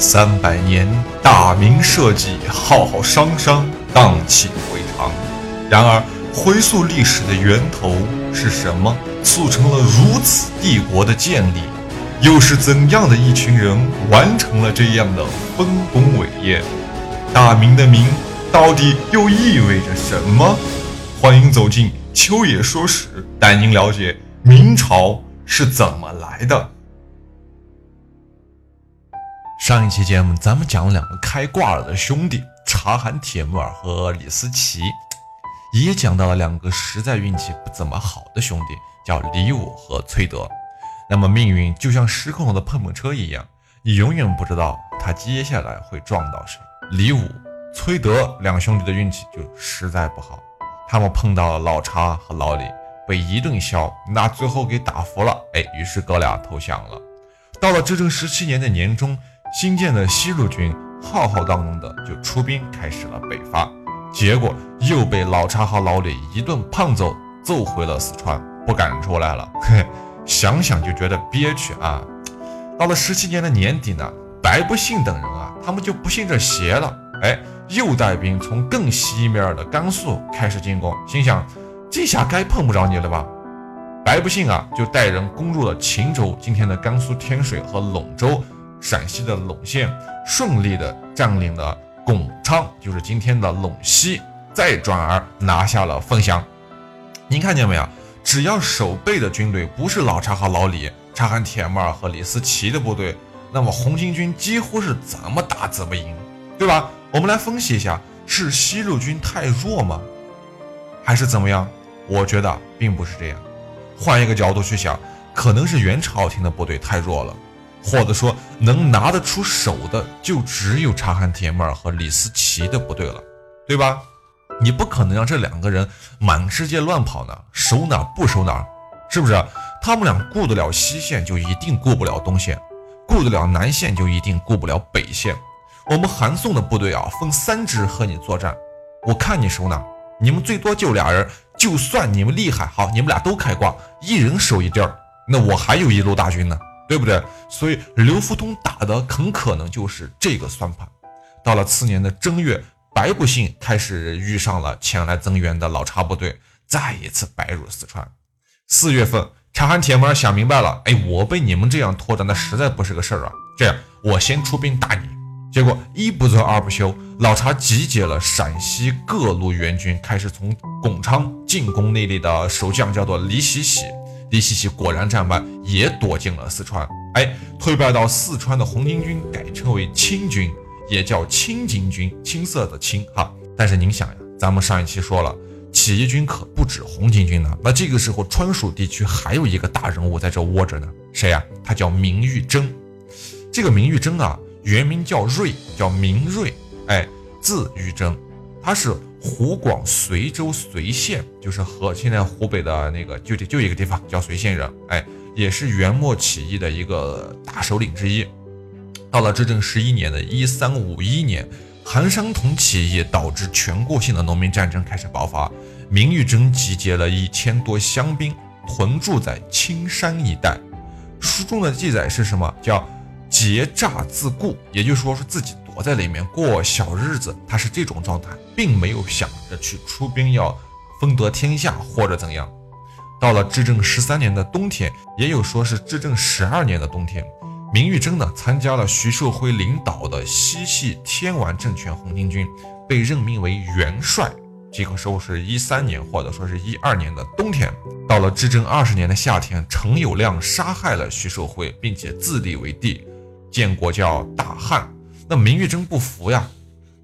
三百年，大明社稷浩浩汤汤，荡气回肠。然而，回溯历史的源头是什么，促成了如此帝国的建立？又是怎样的一群人完成了这样的丰功伟业？大明的“明”到底又意味着什么？欢迎走进秋野说史，带您了解明朝是怎么来的。上一期节目，咱们讲了两个开挂了的兄弟察罕铁木儿和李思齐，也讲到了两个实在运气不怎么好的兄弟，叫李武和崔德。那么命运就像失控的碰碰车一样，你永远不知道他接下来会撞到谁。李武、崔德两兄弟的运气就实在不好，他们碰到了老查和老李，被一顿削，那最后给打服了。哎，于是哥俩投降了。到了至正十七年的年中。新建的西路军浩浩荡荡的就出兵开始了北伐，结果又被老查和老李一顿胖揍，揍回了四川，不敢出来了。嘿，想想就觉得憋屈啊！到了十七年的年底呢，白不信等人啊，他们就不信这邪了，哎，又带兵从更西面的甘肃开始进攻，心想这下该碰不着你了吧？白不信啊，就带人攻入了秦州，今天的甘肃天水和陇州。陕西的陇县顺利的占领了巩昌，就是今天的陇西，再转而拿下了凤翔。您看见没有？只要守备的军队不是老查和老李、察罕铁木儿和李思齐的部队，那么红巾军几乎是怎么打怎么赢，对吧？我们来分析一下，是西路军太弱吗？还是怎么样？我觉得并不是这样。换一个角度去想，可能是元朝廷的部队太弱了。或者说能拿得出手的，就只有察罕铁木儿和李思齐的部队了，对吧？你不可能让这两个人满世界乱跑呢，守哪不守哪，是不是？他们俩顾得了西线，就一定顾不了东线；顾得了南线，就一定顾不了北线。我们韩宋的部队啊，分三支和你作战，我看你守哪，你们最多就俩人，就算你们厉害，好，你们俩都开挂，一人守一地儿，那我还有一路大军呢。对不对？所以刘福通打的很可能就是这个算盘。到了次年的正月，白不幸开始遇上了前来增援的老查部队，再一次白入四川。四月份，察罕铁木儿想明白了，哎，我被你们这样拖着，那实在不是个事儿啊。这样，我先出兵打你。结果一不做二不休，老查集结了陕西各路援军，开始从巩昌进攻那里的守将，叫做李喜喜。李希喜果然战败，也躲进了四川。哎，退败到四川的红巾军改称为青军，也叫青巾军，青色的青哈。但是您想呀，咱们上一期说了，起义军可不止红巾军呢。那这个时候，川蜀地区还有一个大人物在这窝着呢，谁呀？他叫明玉珍。这个明玉珍啊，原名叫瑞，叫明瑞，哎，字玉珍，他是。湖广随州随县，就是和现在湖北的那个就就一个地方叫随县人，哎，也是元末起义的一个大首领之一。到了至正十一年的一三五一年，韩商同起义导致全国性的农民战争开始爆发，明玉珍集结了一千多乡兵屯驻在青山一带。书中的记载是什么？叫结诈自固，也就是说是自己。我在里面过小日子，他是这种状态，并没有想着去出兵要分得天下或者怎样。到了至正十三年的冬天，也有说是至正十二年的冬天，明玉珍呢参加了徐寿辉领导的西系天完政权红巾军，被任命为元帅。这个时候是一三年或者说是一二年的冬天。到了至正二十年的夏天，陈友谅杀害了徐寿辉，并且自立为帝，建国叫大汉。那明玉珍不服呀，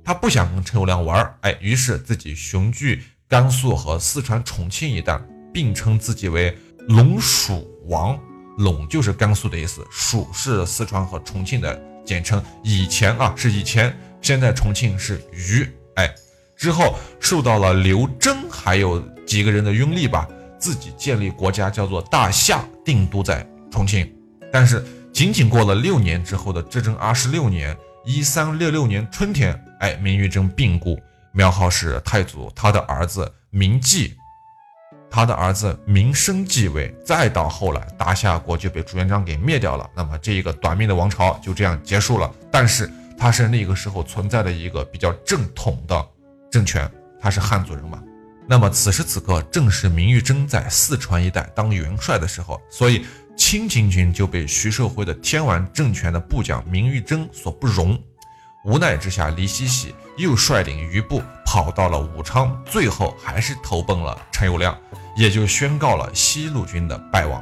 他不想跟陈友谅玩哎，于是自己雄踞甘肃和四川重庆一带，并称自己为陇蜀王。陇就是甘肃的意思，蜀是四川和重庆的简称。以前啊是以前，现在重庆是渝。哎，之后受到了刘桢还有几个人的拥立吧，自己建立国家叫做大夏，定都在重庆。但是仅仅过了六年之后的至正二十六年。一三六六年春天，哎，明玉珍病故，庙号是太祖，他的儿子明继，他的儿子明升继位，再到后来大夏国就被朱元璋给灭掉了。那么这一个短命的王朝就这样结束了。但是他是那个时候存在的一个比较正统的政权，他是汉族人嘛。那么此时此刻正是明玉珍在四川一带当元帅的时候，所以清巾军就被徐寿辉的天完政权的部将明玉珍所不容。无奈之下，李希喜又率领余部跑到了武昌，最后还是投奔了陈友谅。也就宣告了西路军的败亡。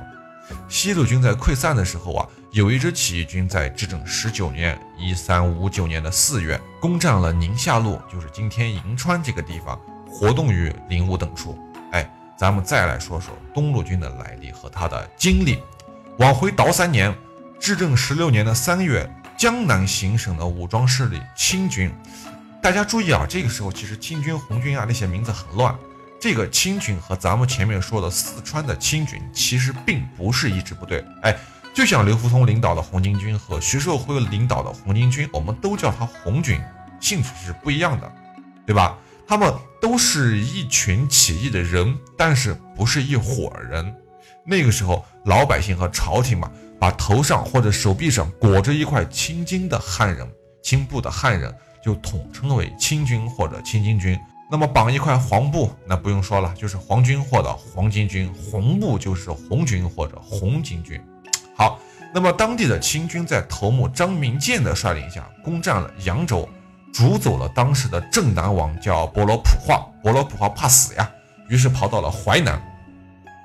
西路军在溃散的时候啊，有一支起义军在至正十九年（一三五九年的四月）攻占了宁夏路，就是今天银川这个地方，活动于灵武等处。哎，咱们再来说说东路军的来历和他的经历。往回倒三年，至正十六年的三月，江南行省的武装势力清军，大家注意啊，这个时候其实清军、红军啊那些名字很乱。这个清军和咱们前面说的四川的清军其实并不是一支部队，哎，就像刘福通领导的红巾军和徐寿辉领导的红巾军，我们都叫他红军，性质是不一样的，对吧？他们都是一群起义的人，但是不是一伙人。那个时候，老百姓和朝廷嘛，把头上或者手臂上裹着一块青巾的汉人、青布的汉人，就统称为清军或者清巾军。那么绑一块黄布，那不用说了，就是黄军或者黄巾军；红布就是红军或者红巾军。好，那么当地的清军在头目张明建的率领下，攻占了扬州，逐走了当时的镇南王叫博罗普化。博罗普化怕死呀，于是跑到了淮南。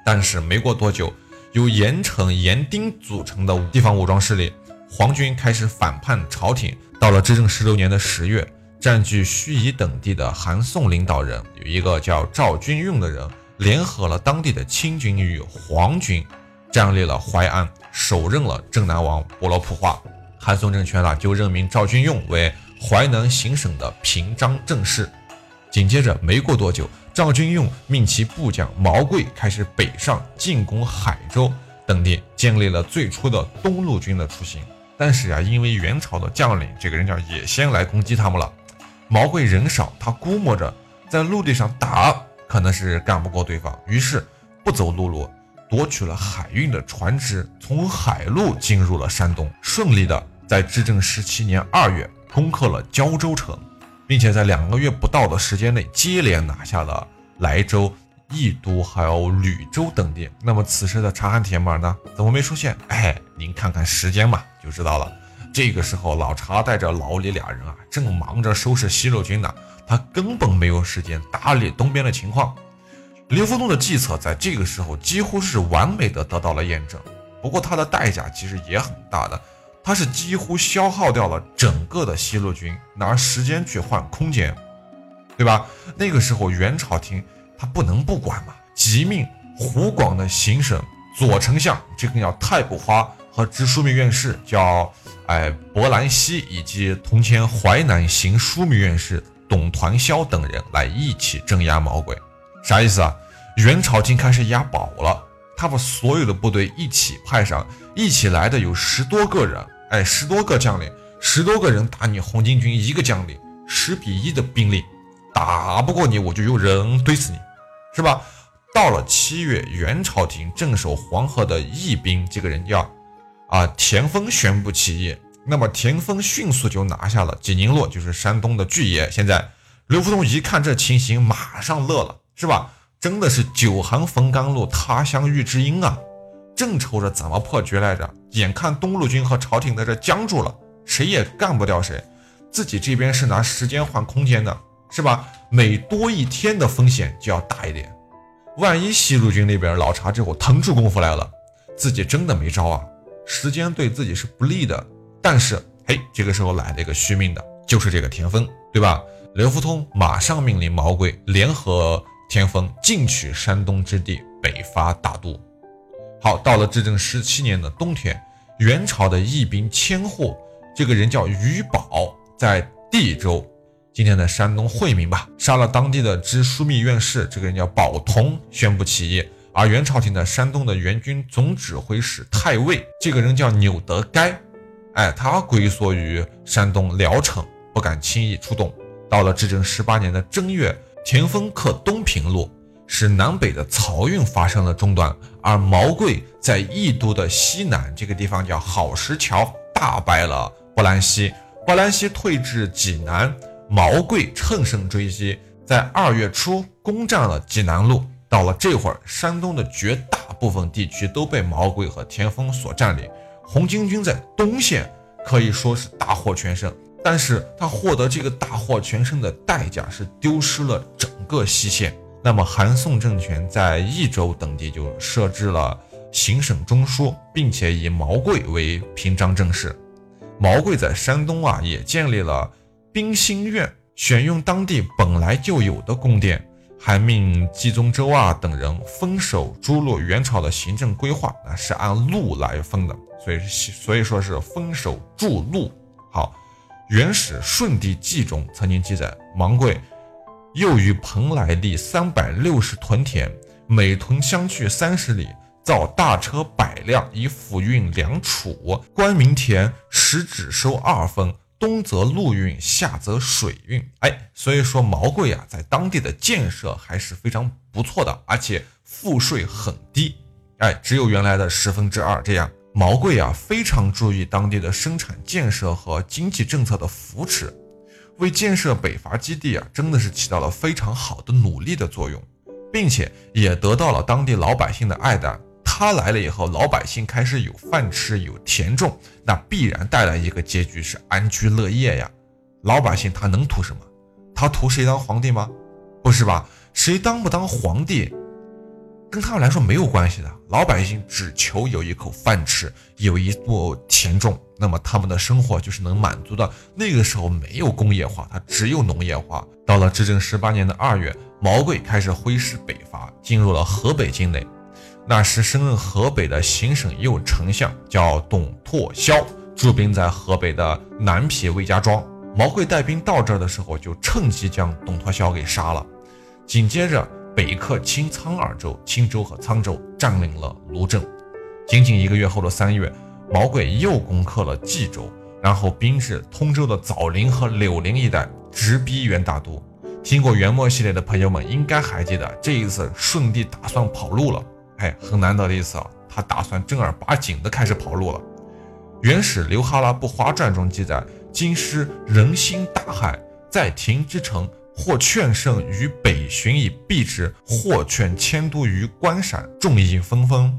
但是没过多久，由严惩、严丁组成的地方武装势力黄军开始反叛朝廷。到了执政十六年的十月。占据盱眙等地的韩宋领导人有一个叫赵军用的人，联合了当地的清军与黄军，占领了淮安，首任了镇南王博罗普化。韩宋政权呢，就任命赵军用为淮南行省的平章政事。紧接着没过多久，赵军用命其部将毛贵开始北上进攻海州等地，建立了最初的东路军的雏形。但是啊，因为元朝的将领这个人叫也先来攻击他们了。毛贵人少，他估摸着在陆地上打可能是干不过对方，于是不走陆路，夺取了海运的船只，从海路进入了山东，顺利的在至正十七年二月攻克了胶州城，并且在两个月不到的时间内接连拿下了莱州、益都还有吕州等地。那么此时的察罕帖木儿呢，怎么没出现？哎，您看看时间嘛，就知道了。这个时候，老查带着老李俩人啊，正忙着收拾西路军呢，他根本没有时间打理东边的情况。刘福通的计策在这个时候几乎是完美的得到了验证，不过他的代价其实也很大的，他是几乎消耗掉了整个的西路军，拿时间去换空间，对吧？那个时候元朝廷他不能不管嘛，即命湖广的行省左丞相，这个叫太卜花和直枢密院士叫。哎，博兰西以及同前淮南行枢密院士董团霄等人来一起镇压毛鬼，啥意思啊？元朝廷开始押宝了，他把所有的部队一起派上，一起来的有十多个人，哎，十多个将领，十多个人打你红巾军一个将领，十比一的兵力，打不过你我就用人怼死你，是吧？到了七月，元朝廷镇守黄河的义兵，这个人叫。啊，田丰宣布起义，那么田丰迅速就拿下了济宁路，就是山东的巨野。现在刘福通一看这情形，马上乐了，是吧？真的是久寒逢甘露，他乡遇知音啊！正愁着怎么破局来着，眼看东路军和朝廷在这僵住了，谁也干不掉谁，自己这边是拿时间换空间的，是吧？每多一天的风险就要大一点，万一西路军那边老查这会腾出功夫来了，自己真的没招啊！时间对自己是不利的，但是嘿，这个时候来了一个续命的，就是这个田丰，对吧？刘福通马上命令毛贵联合田丰进取山东之地，北伐大都。好，到了至正十七年的冬天，元朝的义兵千户，这个人叫于宝，在地州，今天的山东惠民吧，杀了当地的知枢密院事，这个人叫宝同，宣布起义。而元朝廷的山东的援军总指挥使太尉，这个人叫钮德该，哎，他龟缩于山东聊城，不敢轻易出动。到了至正十八年的正月，田丰克东平路，使南北的漕运发生了中断，而毛贵在义都的西南这个地方叫好石桥大败了波兰西，波兰西退至济南，毛贵乘胜追击，在二月初攻占了济南路。到了这会儿，山东的绝大部分地区都被毛贵和田丰所占领，红巾军在东线可以说是大获全胜。但是他获得这个大获全胜的代价是丢失了整个西线。那么韩宋政权在益州等地就设置了行省中书，并且以毛贵为平章政事。毛贵在山东啊也建立了兵心院，选用当地本来就有的宫殿，还命冀宗周啊等人分守诸路。元朝的行政规划啊是按路来分的，所以所以说是分守诸路。好。《元史顺帝纪》中曾经记载，芒贵又于蓬莱立三百六十屯田，每屯相距三十里，造大车百辆，以辅运粮储。官民田时只收二分，东则陆运，下则水运。哎，所以说毛贵啊，在当地的建设还是非常不错的，而且赋税很低，哎，只有原来的十分之二这样。毛贵啊，非常注意当地的生产建设和经济政策的扶持，为建设北伐基地啊，真的是起到了非常好的努力的作用，并且也得到了当地老百姓的爱戴。他来了以后，老百姓开始有饭吃，有田种，那必然带来一个结局是安居乐业呀。老百姓他能图什么？他图谁当皇帝吗？不是吧？谁当不当皇帝？跟他们来说没有关系的，老百姓只求有一口饭吃，有一座田种，那么他们的生活就是能满足的。那个时候没有工业化，它只有农业化。到了至正十八年的二月，毛贵开始挥师北伐，进入了河北境内。那时升任河北的行省右丞相叫董拓霄，驻兵在河北的南皮魏家庄。毛贵带兵到这儿的时候，就趁机将董拓霄给杀了。紧接着。北克青沧二州，青州和沧州，占领了卢镇。仅仅一个月后的三月，毛贵又攻克了冀州，然后兵至通州的枣林和柳林一带，直逼元大都。听过元末系列的朋友们应该还记得，这一次顺帝打算跑路了。哎，很难得的一次啊，他打算正儿八经的开始跑路了。《元史刘哈拉布花传》中记载，京师人心大骇，在庭之城。或劝胜于北巡以避之，或劝迁都于关陕，众议纷纷。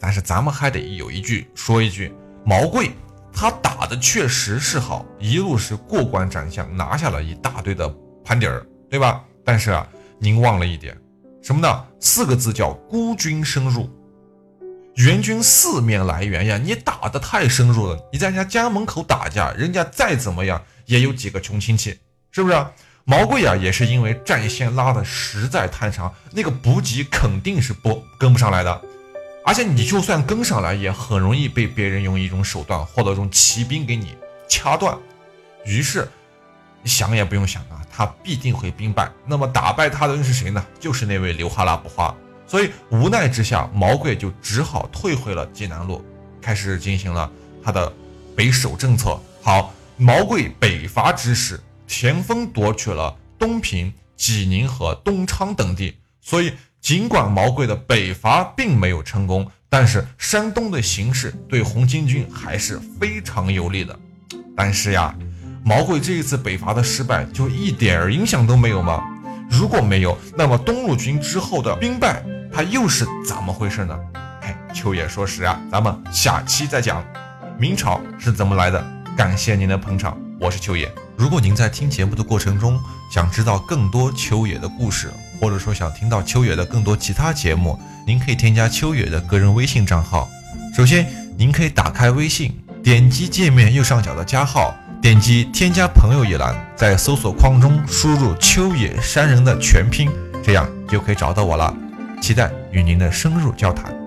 但是咱们还得有一句说一句，毛贵他打的确实是好，一路是过关斩将，拿下了一大堆的盘底儿，对吧？但是啊，您忘了一点，什么呢？四个字叫孤军深入，援军四面来援呀！你打的太深入了，你在人家家门口打架，人家再怎么样也有几个穷亲戚，是不是？毛贵啊，也是因为战线拉的实在太长，那个补给肯定是不跟不上来的，而且你就算跟上来，也很容易被别人用一种手段或者用骑兵给你掐断。于是想也不用想啊，他必定会兵败。那么打败他的人是谁呢？就是那位刘哈拉不花。所以无奈之下，毛贵就只好退回了济南路，开始进行了他的北守政策。好，毛贵北伐之时。田丰夺取了东平、济宁和东昌等地，所以尽管毛贵的北伐并没有成功，但是山东的形势对红巾军还是非常有利的。但是呀，毛贵这一次北伐的失败就一点儿影响都没有吗？如果没有，那么东路军之后的兵败，它又是怎么回事呢？哎，秋野说时啊，咱们下期再讲明朝是怎么来的。感谢您的捧场，我是秋野。如果您在听节目的过程中想知道更多秋野的故事，或者说想听到秋野的更多其他节目，您可以添加秋野的个人微信账号。首先，您可以打开微信，点击界面右上角的加号，点击添加朋友一栏，在搜索框中输入秋野山人的全拼，这样就可以找到我了。期待与您的深入交谈。